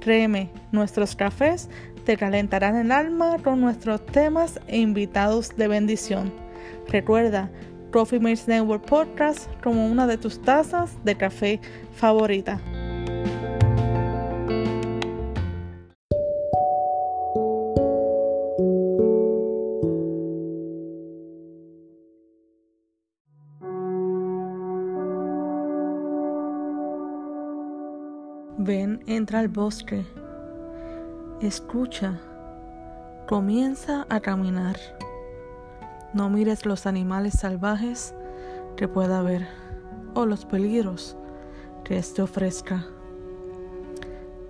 Créeme, nuestros cafés te calentarán el alma con nuestros temas e invitados de bendición. Recuerda, Coffee Mates Network Podcast como una de tus tazas de café favorita. Ven, entra al bosque Escucha, comienza a caminar. No mires los animales salvajes que pueda haber o los peligros que éste ofrezca.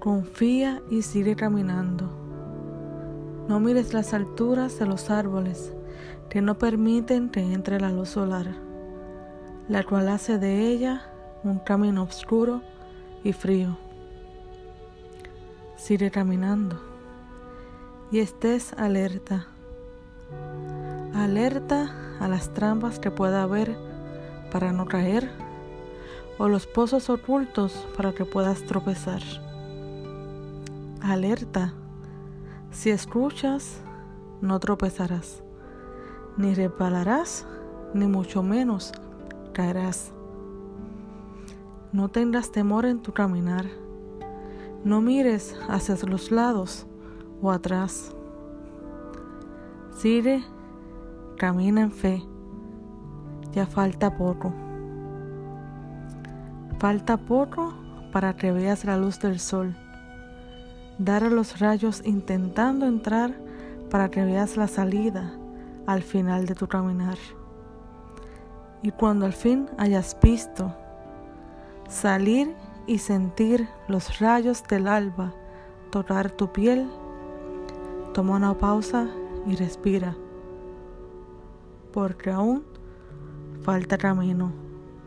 Confía y sigue caminando. No mires las alturas de los árboles que no permiten que entre la luz solar, la cual hace de ella un camino oscuro y frío sigue caminando y estés alerta. Alerta a las trampas que pueda haber para no caer o los pozos ocultos para que puedas tropezar. Alerta. Si escuchas, no tropezarás, ni resbalarás, ni mucho menos caerás. No tengas temor en tu caminar no mires hacia los lados o atrás. Sigue, camina en fe. Ya falta poco. Falta poco para que veas la luz del sol. Dar a los rayos intentando entrar para que veas la salida al final de tu caminar. Y cuando al fin hayas visto salir y sentir los rayos del alba tocar tu piel, toma una pausa y respira, porque aún falta camino,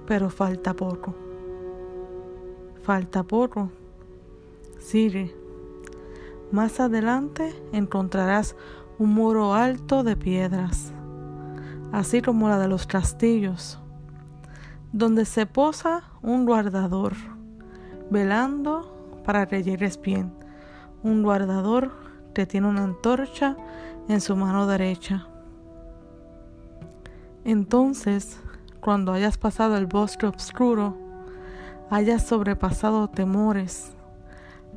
pero falta poco. Falta poco. Sigue. Más adelante encontrarás un muro alto de piedras, así como la de los castillos, donde se posa un guardador velando para que llegues bien. Un guardador que tiene una antorcha en su mano derecha. Entonces, cuando hayas pasado el bosque oscuro, hayas sobrepasado temores,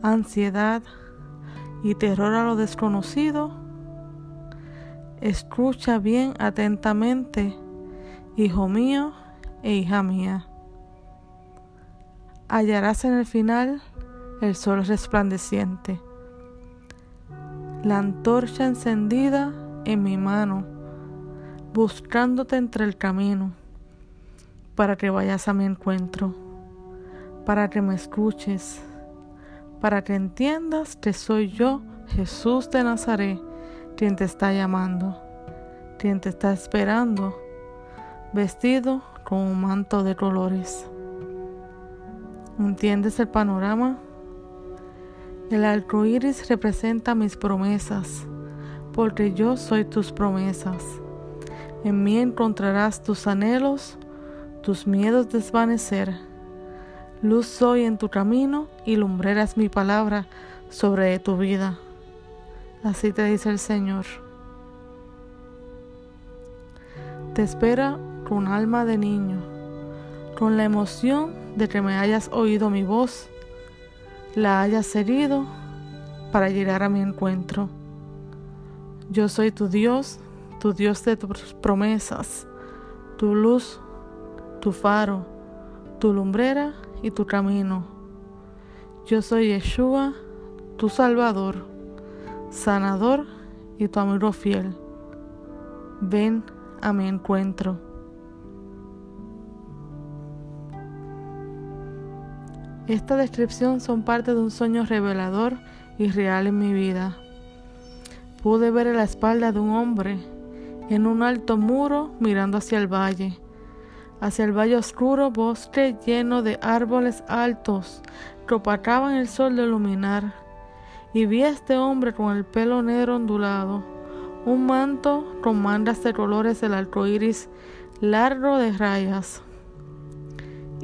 ansiedad y terror a lo desconocido, escucha bien atentamente, hijo mío e hija mía hallarás en el final el sol resplandeciente, la antorcha encendida en mi mano, buscándote entre el camino, para que vayas a mi encuentro, para que me escuches, para que entiendas que soy yo, Jesús de Nazaret, quien te está llamando, quien te está esperando, vestido con un manto de colores. ¿Entiendes el panorama? El arco iris representa mis promesas, porque yo soy tus promesas. En mí encontrarás tus anhelos, tus miedos desvanecer. Luz soy en tu camino y lumbreras mi palabra sobre tu vida. Así te dice el Señor. Te espera con alma de niño, con la emoción de que me hayas oído mi voz, la hayas seguido para llegar a mi encuentro. Yo soy tu Dios, tu Dios de tus promesas, tu luz, tu faro, tu lumbrera y tu camino. Yo soy Yeshua, tu Salvador, sanador y tu amigo fiel. Ven a mi encuentro. Esta descripción son parte de un sueño revelador y real en mi vida. pude ver la espalda de un hombre en un alto muro mirando hacia el valle, hacia el valle oscuro, bosque lleno de árboles altos que opacaban el sol de iluminar. Y vi a este hombre con el pelo negro ondulado, un manto con mandas de colores del arco iris largo de rayas.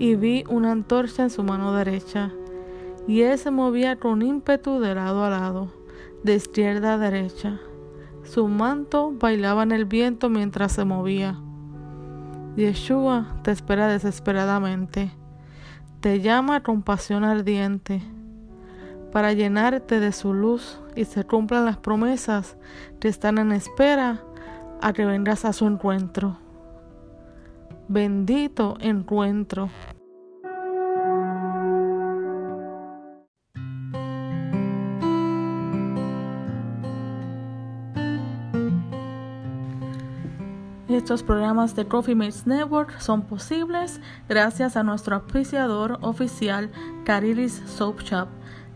Y vi una antorcha en su mano derecha, y él se movía con ímpetu de lado a lado, de izquierda a derecha. Su manto bailaba en el viento mientras se movía. Yeshua te espera desesperadamente. Te llama con pasión ardiente para llenarte de su luz y se cumplan las promesas que están en espera a que vengas a su encuentro. Bendito encuentro. Estos programas de Coffee Mates Network son posibles gracias a nuestro auspiciador oficial Carilis Soap Shop,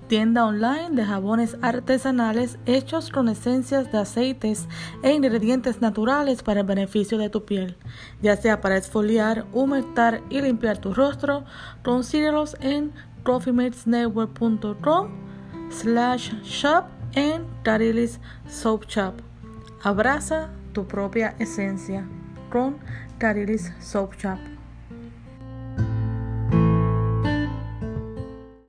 tienda online de jabones artesanales hechos con esencias de aceites e ingredientes naturales para el beneficio de tu piel, ya sea para exfoliar, humectar y limpiar tu rostro, consíguelos en coffeematesnetwork.com slash shop en Carilis Soap Shop. Abraza tu propia esencia con Carilis Soap Shop.